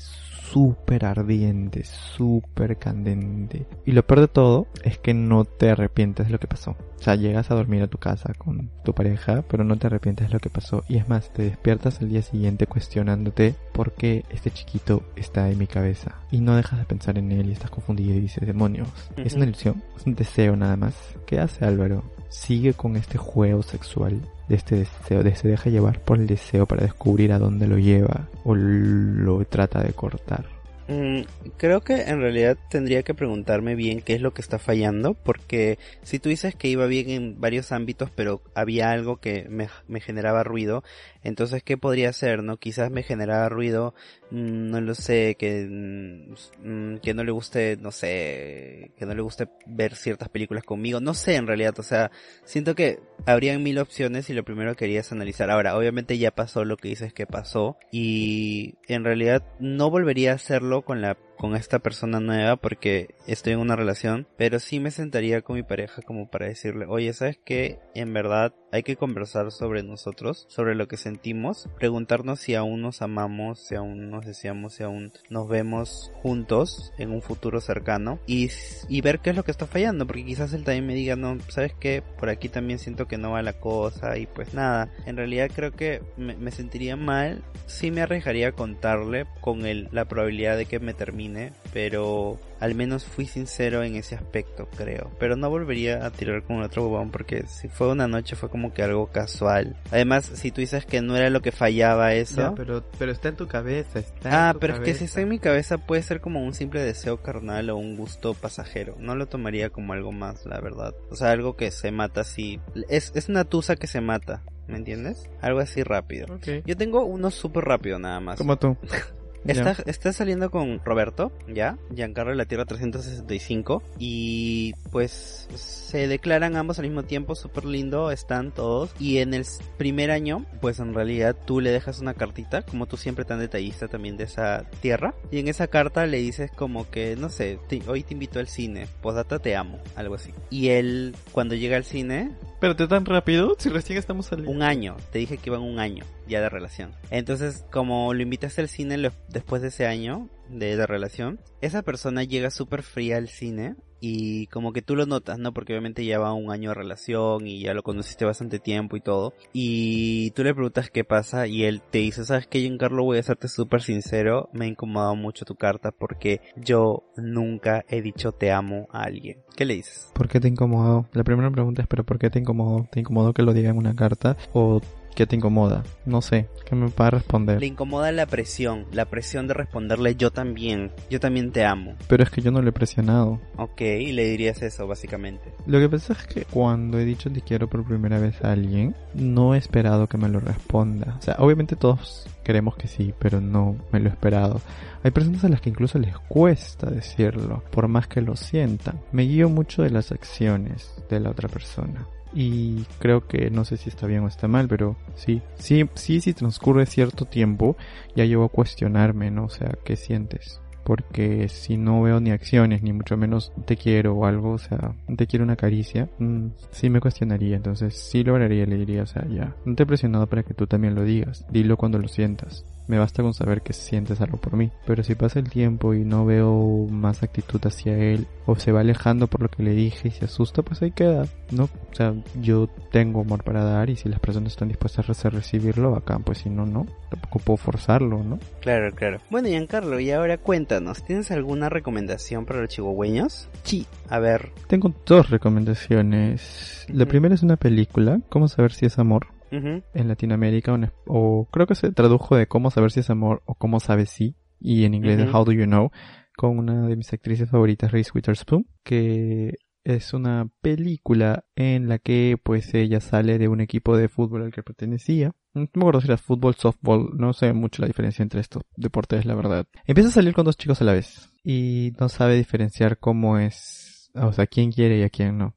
súper ardiente, súper candente. Y lo peor de todo es que no te arrepientes de lo que pasó. O sea, llegas a dormir a tu casa con tu pareja, pero no te arrepientes de lo que pasó. Y es más, te despiertas al día siguiente cuestionándote por qué este chiquito está en mi cabeza. Y no dejas de pensar en él y estás confundido y dices, demonios, es una ilusión, es un deseo nada más. ¿Qué hace Álvaro? Sigue con este juego sexual de este deseo, de se deja llevar por el deseo para descubrir a dónde lo lleva o lo trata de cortar. Mm, creo que en realidad tendría que preguntarme bien qué es lo que está fallando, porque si tú dices que iba bien en varios ámbitos, pero había algo que me, me generaba ruido, entonces ¿qué podría ser? ¿No? Quizás me generaba ruido, mm, no lo sé, que, mm, que no le guste, no sé, que no le guste ver ciertas películas conmigo, no sé en realidad, o sea, siento que habrían mil opciones y lo primero que quería es analizar. Ahora, obviamente ya pasó lo que dices que pasó y en realidad no volvería a hacerlo con la con esta persona nueva porque estoy en una relación, pero sí me sentaría con mi pareja como para decirle, oye, ¿sabes qué? En verdad hay que conversar sobre nosotros, sobre lo que sentimos, preguntarnos si aún nos amamos, si aún nos deseamos, si aún nos vemos juntos en un futuro cercano y, y ver qué es lo que está fallando, porque quizás él también me diga, no, ¿sabes qué? Por aquí también siento que no va la cosa y pues nada, en realidad creo que me, me sentiría mal, sí me arriesgaría a contarle con el, la probabilidad de que me termine pero al menos fui sincero en ese aspecto, creo. Pero no volvería a tirar con otro bobón porque si fue una noche fue como que algo casual. Además, si tú dices que no era lo que fallaba eso. pero, pero está en tu cabeza, está Ah, pero es que si está en mi cabeza puede ser como un simple deseo carnal o un gusto pasajero. No lo tomaría como algo más, la verdad. O sea, algo que se mata así. Es, es una tusa que se mata. ¿Me entiendes? Algo así rápido. Yo tengo uno súper rápido nada más. Como tú. Está, está saliendo con Roberto, ¿ya? Giancarlo de la Tierra 365. Y pues se declaran ambos al mismo tiempo, súper lindo, están todos. Y en el primer año, pues en realidad tú le dejas una cartita, como tú siempre tan detallista también de esa tierra. Y en esa carta le dices como que, no sé, hoy te invito al cine, posdata te amo, algo así. Y él, cuando llega al cine... Pero te tan rápido, si recién estamos saliendo. Un año, te dije que iban un año ya de relación. Entonces, como lo invitaste al cine después de ese año de, de relación, esa persona llega súper fría al cine y como que tú lo notas, ¿no? Porque obviamente lleva un año de relación y ya lo conociste bastante tiempo y todo. Y tú le preguntas qué pasa y él te dice, ¿sabes qué, Giancarlo? Voy a serte súper sincero, me ha incomodado mucho tu carta porque yo nunca he dicho te amo a alguien. ¿Qué le dices? ¿Por qué te incomodó? La primera pregunta es, ¿pero por qué te incomodó? ¿Te incomodó que lo diga en una carta? ¿O ¿Qué te incomoda? No sé, ¿qué me va a responder? Le incomoda la presión, la presión de responderle yo también, yo también te amo. Pero es que yo no le he presionado. Ok, y le dirías eso básicamente. Lo que pasa es que cuando he dicho te quiero por primera vez a alguien, no he esperado que me lo responda. O sea, obviamente todos queremos que sí, pero no me lo he esperado. Hay personas a las que incluso les cuesta decirlo, por más que lo sientan. Me guío mucho de las acciones de la otra persona y creo que no sé si está bien o está mal, pero sí, sí, sí, si transcurre cierto tiempo, ya llevo a cuestionarme, ¿no? O sea, ¿qué sientes? Porque si no veo ni acciones, ni mucho menos te quiero o algo, o sea, te quiero una caricia, mm, sí me cuestionaría, entonces sí lo haría, le diría, o sea, ya, no te he presionado para que tú también lo digas, dilo cuando lo sientas. Me basta con saber que sientes algo por mí. Pero si pasa el tiempo y no veo más actitud hacia él, o se va alejando por lo que le dije y se asusta, pues ahí queda, ¿no? O sea, yo tengo amor para dar y si las personas están dispuestas a recibirlo, acá, pues si no, no. Tampoco puedo forzarlo, ¿no? Claro, claro. Bueno, Giancarlo, y ahora cuéntanos, ¿tienes alguna recomendación para los chihuahueños? Sí. A ver. Tengo dos recomendaciones. La primera es una película, ¿Cómo saber si es amor? En Latinoamérica o, creo que se tradujo de cómo saber si es amor o cómo sabes si y en inglés de How Do You Know con una de mis actrices favoritas Reese Witherspoon que es una película en la que pues ella sale de un equipo de fútbol al que pertenecía. No me acuerdo si era fútbol, softball, no sé mucho la diferencia entre estos deportes, la verdad. Empieza a salir con dos chicos a la vez y no sabe diferenciar cómo es, o sea, quién quiere y a quién no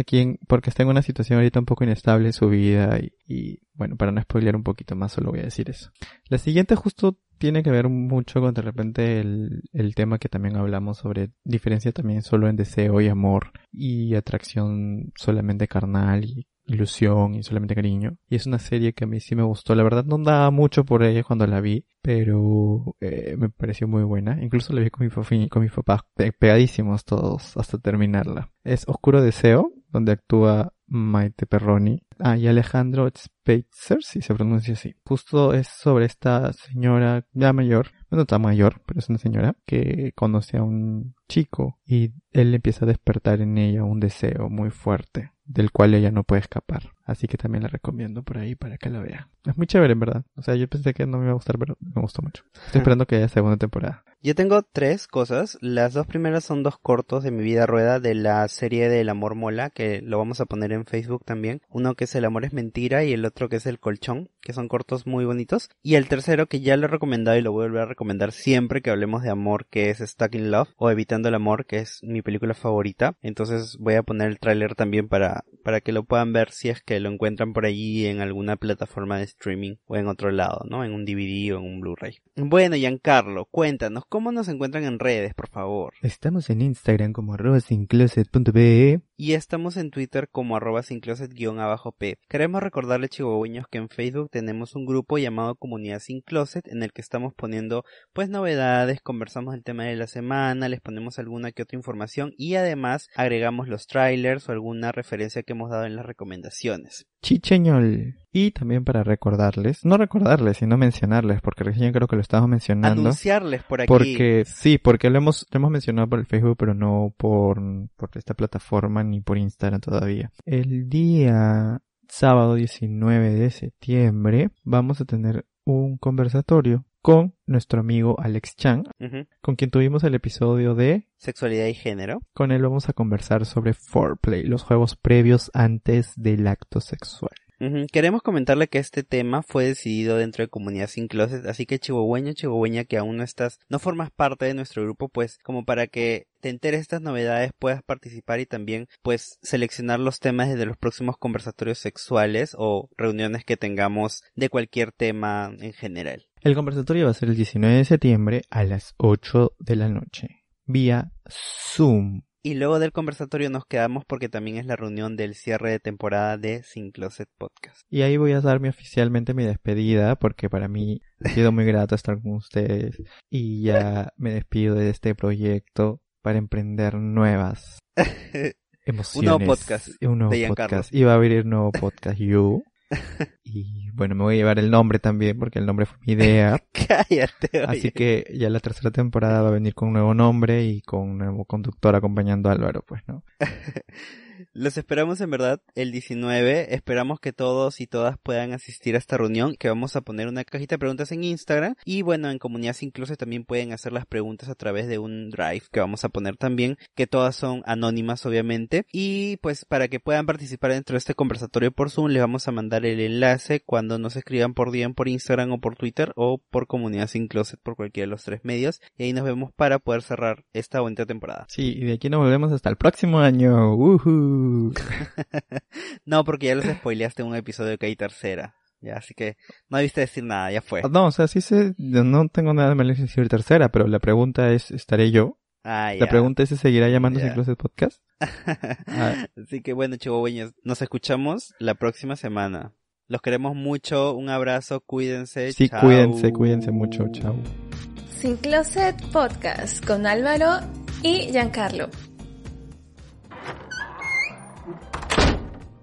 aquí porque está en una situación ahorita un poco inestable en su vida y, bueno, para no spoilear un poquito más solo voy a decir eso. La siguiente justo tiene que ver mucho con de repente el, el tema que también hablamos sobre diferencia también solo en deseo y amor y atracción solamente carnal y ilusión y solamente cariño. Y es una serie que a mí sí me gustó. La verdad no daba mucho por ella cuando la vi, pero eh, me pareció muy buena. Incluso la vi con mi, con mis papás pegadísimos todos hasta terminarla. Es Oscuro Deseo, donde actúa Maite Perroni. Ah, y Alejandro Spitzer, si se pronuncia así. Justo es sobre esta señora ya mayor, bueno, está mayor, pero es una señora que conoce a un chico y él empieza a despertar en ella un deseo muy fuerte del cual ella no puede escapar. Así que también la recomiendo por ahí para que la vea. Es muy chévere, en verdad. O sea, yo pensé que no me iba a gustar, pero me gustó mucho. Estoy esperando que haya segunda temporada. Yo tengo tres cosas. Las dos primeras son dos cortos de mi vida rueda de la serie del amor mola, que lo vamos a poner en Facebook también. Uno que es El amor es mentira y el otro que es El colchón, que son cortos muy bonitos. Y el tercero que ya lo he recomendado y lo voy a volver a recomendar siempre que hablemos de amor, que es Stuck in Love o Evitando el amor, que es mi película favorita. Entonces voy a poner el tráiler también para, para que lo puedan ver si es que lo encuentran por allí en alguna plataforma de streaming o en otro lado, ¿no? En un DVD o en un Blu-ray. Bueno, Giancarlo, cuéntanos, ¿cómo nos encuentran en redes, por favor? Estamos en Instagram como arroba sincloset.be y estamos en Twitter como arroba sincloset-p. Queremos recordarle chihuahueños que en Facebook tenemos un grupo llamado Comunidad Sin Closet en el que estamos poniendo pues novedades, conversamos el tema de la semana, les ponemos alguna que otra información y además agregamos los trailers o alguna referencia que hemos dado en las recomendaciones. Chicheñol. Y también para recordarles, no recordarles, sino mencionarles, porque recién creo que lo estamos mencionando. Anunciarles por aquí. Porque, sí, porque lo hemos, lo hemos mencionado por el Facebook, pero no por, por esta plataforma ni por Instagram todavía. El día sábado 19 de septiembre vamos a tener un conversatorio con nuestro amigo Alex Chang, con quien tuvimos el episodio de sexualidad y género. Con él vamos a conversar sobre foreplay, los juegos previos antes del acto sexual. Queremos comentarle que este tema fue decidido dentro de Comunidad Sin Closet, así que chihuahueño, chihuahueña que aún no estás, no formas parte de nuestro grupo, pues como para que te enteres estas novedades puedas participar y también pues seleccionar los temas de los próximos conversatorios sexuales o reuniones que tengamos de cualquier tema en general. El conversatorio va a ser el 19 de septiembre a las 8 de la noche, vía Zoom. Y luego del conversatorio nos quedamos porque también es la reunión del cierre de temporada de Sin Closet Podcast. Y ahí voy a darme oficialmente mi despedida porque para mí ha sido muy grato estar con ustedes y ya me despido de este proyecto para emprender nuevas emociones. Un nuevo podcast Un nuevo de Giancarlo. podcast. Y va a abrir un nuevo podcast You. Y bueno, me voy a llevar el nombre también porque el nombre fue mi idea. Cállate, oye. Así que ya la tercera temporada va a venir con un nuevo nombre y con un nuevo conductor acompañando a Álvaro, pues, ¿no? Los esperamos en verdad el 19. Esperamos que todos y todas puedan asistir a esta reunión, que vamos a poner una cajita de preguntas en Instagram. Y bueno, en Comunidad Sin Closet también pueden hacer las preguntas a través de un drive que vamos a poner también, que todas son anónimas obviamente. Y pues para que puedan participar dentro de este conversatorio por Zoom, les vamos a mandar el enlace cuando nos escriban por DM, por Instagram o por Twitter o por Comunidad Sin Closet por cualquiera de los tres medios. Y ahí nos vemos para poder cerrar esta bonita temporada. Sí, y de aquí nos volvemos hasta el próximo año. No, porque ya los spoileaste en un episodio que hay tercera. Ya, así que no debiste decir nada, ya fue. No, o sea, sí sé, no tengo nada de malo en decir tercera, pero la pregunta es, ¿estaré yo? Ah, La pregunta es, ¿se seguirá. Sin Closet Podcast? Ah. Así que bueno, chihuahueños, nos escuchamos la próxima semana. Los queremos mucho, un abrazo, cuídense. Sí, chao. cuídense, cuídense mucho, chao. Sin Closet Podcast con Álvaro y Giancarlo.